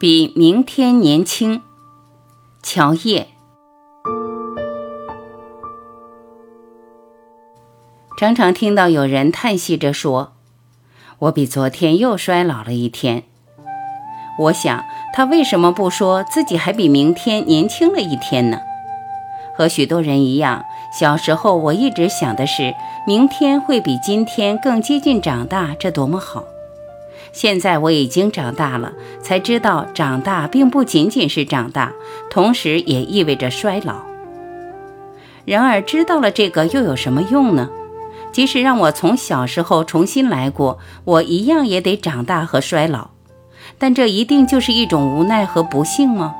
比明天年轻，乔叶。常常听到有人叹息着说：“我比昨天又衰老了一天。”我想，他为什么不说自己还比明天年轻了一天呢？和许多人一样，小时候我一直想的是，明天会比今天更接近长大，这多么好！现在我已经长大了，才知道长大并不仅仅是长大，同时也意味着衰老。然而，知道了这个又有什么用呢？即使让我从小时候重新来过，我一样也得长大和衰老。但这一定就是一种无奈和不幸吗？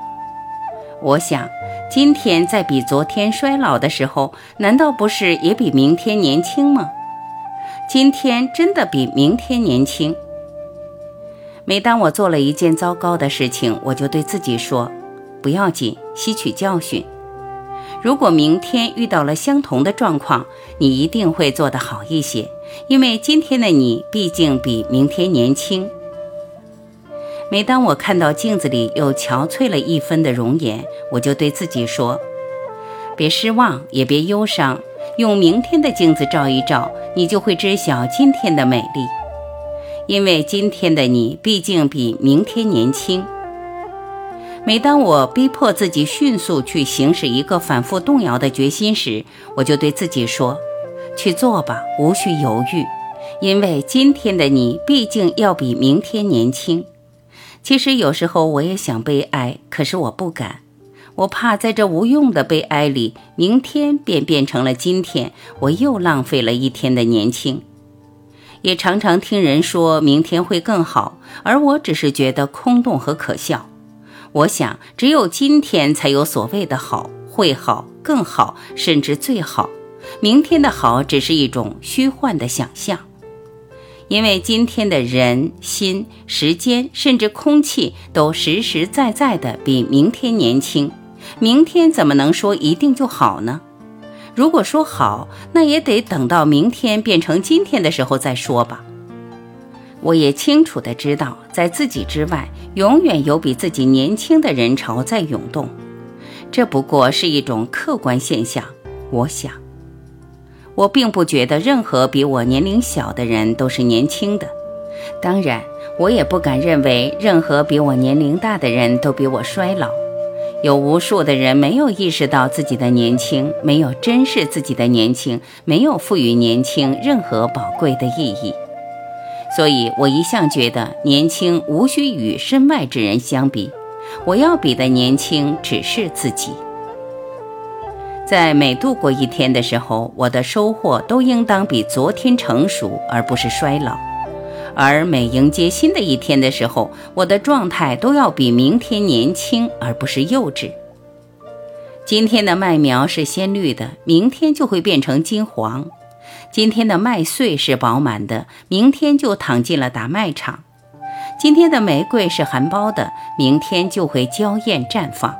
我想，今天在比昨天衰老的时候，难道不是也比明天年轻吗？今天真的比明天年轻。每当我做了一件糟糕的事情，我就对自己说：“不要紧，吸取教训。如果明天遇到了相同的状况，你一定会做得好一些，因为今天的你毕竟比明天年轻。”每当我看到镜子里又憔悴了一分的容颜，我就对自己说：“别失望，也别忧伤，用明天的镜子照一照，你就会知晓今天的美丽。”因为今天的你毕竟比明天年轻。每当我逼迫自己迅速去行使一个反复动摇的决心时，我就对自己说：“去做吧，无需犹豫。”因为今天的你毕竟要比明天年轻。其实有时候我也想悲哀，可是我不敢，我怕在这无用的悲哀里，明天便变成了今天，我又浪费了一天的年轻。也常常听人说明天会更好，而我只是觉得空洞和可笑。我想，只有今天才有所谓的好，会好，更好，甚至最好。明天的好只是一种虚幻的想象，因为今天的人心、时间，甚至空气，都实实在在的比明天年轻。明天怎么能说一定就好呢？如果说好，那也得等到明天变成今天的时候再说吧。我也清楚的知道，在自己之外，永远有比自己年轻的人潮在涌动。这不过是一种客观现象。我想，我并不觉得任何比我年龄小的人都是年轻的。当然，我也不敢认为任何比我年龄大的人都比我衰老。有无数的人没有意识到自己的年轻，没有珍视自己的年轻，没有赋予年轻任何宝贵的意义。所以，我一向觉得年轻无需与身外之人相比，我要比的年轻只是自己。在每度过一天的时候，我的收获都应当比昨天成熟，而不是衰老。而每迎接新的一天的时候，我的状态都要比明天年轻，而不是幼稚。今天的麦苗是鲜绿的，明天就会变成金黄；今天的麦穗是饱满的，明天就躺进了打麦场；今天的玫瑰是含苞的，明天就会娇艳绽放；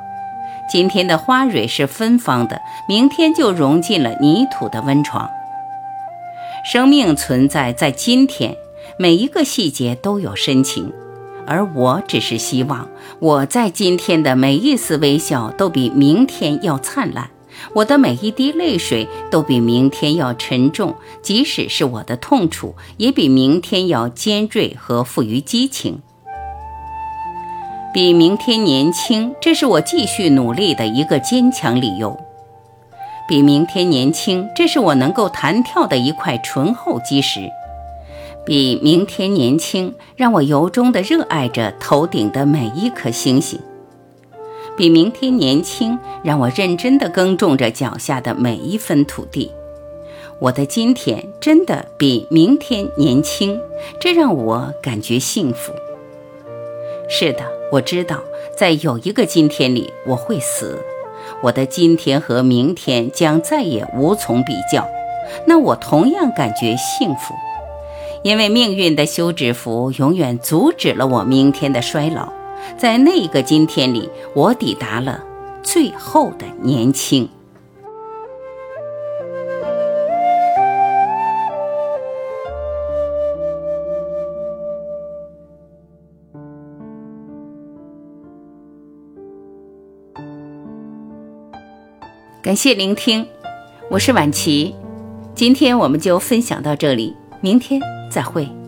今天的花蕊是芬芳的，明天就融进了泥土的温床。生命存在在今天。每一个细节都有深情，而我只是希望我在今天的每一丝微笑都比明天要灿烂，我的每一滴泪水都比明天要沉重，即使是我的痛楚，也比明天要尖锐和富于激情。比明天年轻，这是我继续努力的一个坚强理由。比明天年轻，这是我能够弹跳的一块醇厚基石。比明天年轻，让我由衷地热爱着头顶的每一颗星星；比明天年轻，让我认真地耕种着脚下的每一分土地。我的今天真的比明天年轻，这让我感觉幸福。是的，我知道，在有一个今天里我会死，我的今天和明天将再也无从比较，那我同样感觉幸福。因为命运的休止符永远阻止了我明天的衰老。在那个今天里我抵达了最后的年轻。感谢聆听我是婉琪。今天我们就分享到这里明天再会。